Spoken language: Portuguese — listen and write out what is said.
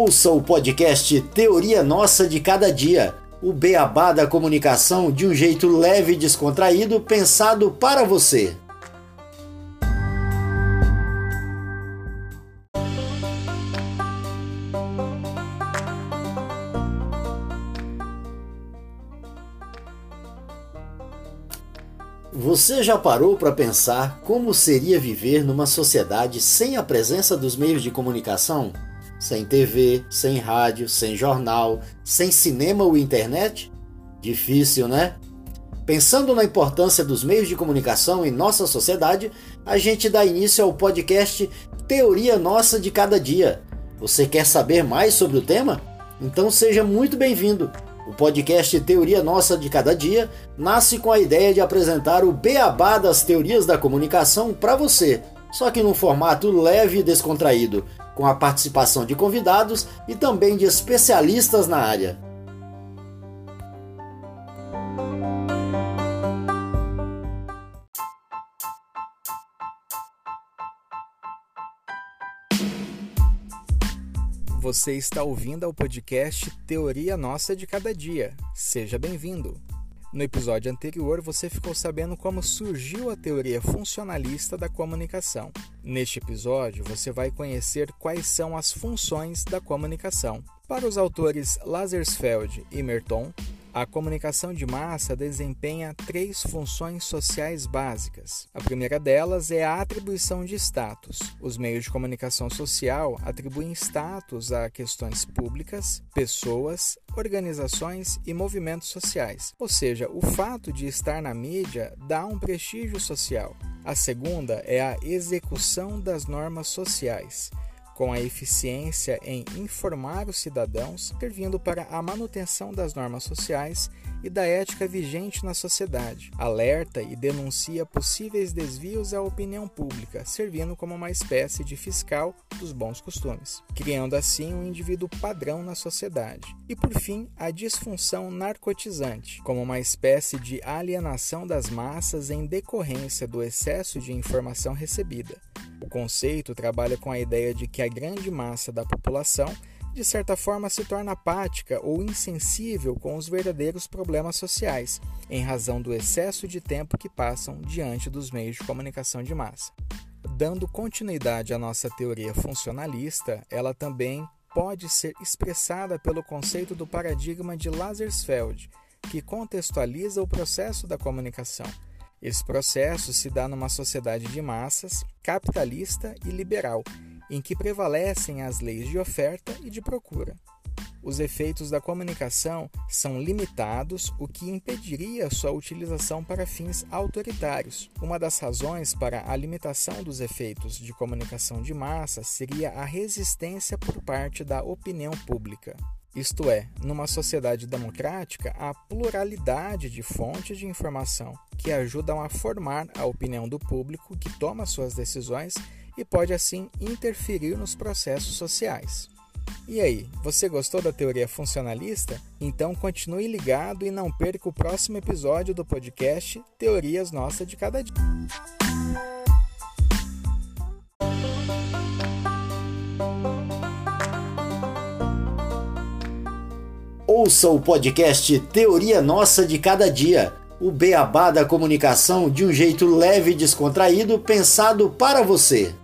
Ouça o podcast Teoria Nossa de Cada Dia, o beabá da comunicação de um jeito leve e descontraído, pensado para você. Você já parou para pensar como seria viver numa sociedade sem a presença dos meios de comunicação? Sem TV, sem rádio, sem jornal, sem cinema ou internet? Difícil, né? Pensando na importância dos meios de comunicação em nossa sociedade, a gente dá início ao podcast Teoria Nossa de Cada Dia. Você quer saber mais sobre o tema? Então seja muito bem-vindo. O podcast Teoria Nossa de Cada Dia nasce com a ideia de apresentar o beabá das teorias da comunicação para você, só que num formato leve e descontraído com a participação de convidados e também de especialistas na área. Você está ouvindo ao podcast Teoria Nossa de Cada Dia. Seja bem-vindo. No episódio anterior, você ficou sabendo como surgiu a teoria funcionalista da comunicação. Neste episódio, você vai conhecer quais são as funções da comunicação. Para os autores Lazarsfeld e Merton, a comunicação de massa desempenha três funções sociais básicas. A primeira delas é a atribuição de status. Os meios de comunicação social atribuem status a questões públicas, pessoas, organizações e movimentos sociais. Ou seja, o fato de estar na mídia dá um prestígio social. A segunda é a execução das normas sociais com a eficiência em informar os cidadãos, servindo para a manutenção das normas sociais e da ética vigente na sociedade, alerta e denuncia possíveis desvios à opinião pública, servindo como uma espécie de fiscal dos bons costumes, criando assim um indivíduo padrão na sociedade. E por fim, a disfunção narcotizante, como uma espécie de alienação das massas em decorrência do excesso de informação recebida. O conceito trabalha com a ideia de que a grande massa da população de certa forma se torna apática ou insensível com os verdadeiros problemas sociais, em razão do excesso de tempo que passam diante dos meios de comunicação de massa. Dando continuidade à nossa teoria funcionalista, ela também pode ser expressada pelo conceito do paradigma de Lazarsfeld, que contextualiza o processo da comunicação. Esse processo se dá numa sociedade de massas, capitalista e liberal, em que prevalecem as leis de oferta e de procura. Os efeitos da comunicação são limitados, o que impediria sua utilização para fins autoritários. Uma das razões para a limitação dos efeitos de comunicação de massa seria a resistência por parte da opinião pública. Isto é, numa sociedade democrática, há pluralidade de fontes de informação que ajudam a formar a opinião do público que toma suas decisões e pode assim interferir nos processos sociais. E aí, você gostou da teoria funcionalista? Então continue ligado e não perca o próximo episódio do podcast Teorias Nossa de Cada Dia. Ouça o podcast Teoria Nossa de Cada Dia, o beabá da comunicação de um jeito leve e descontraído, pensado para você.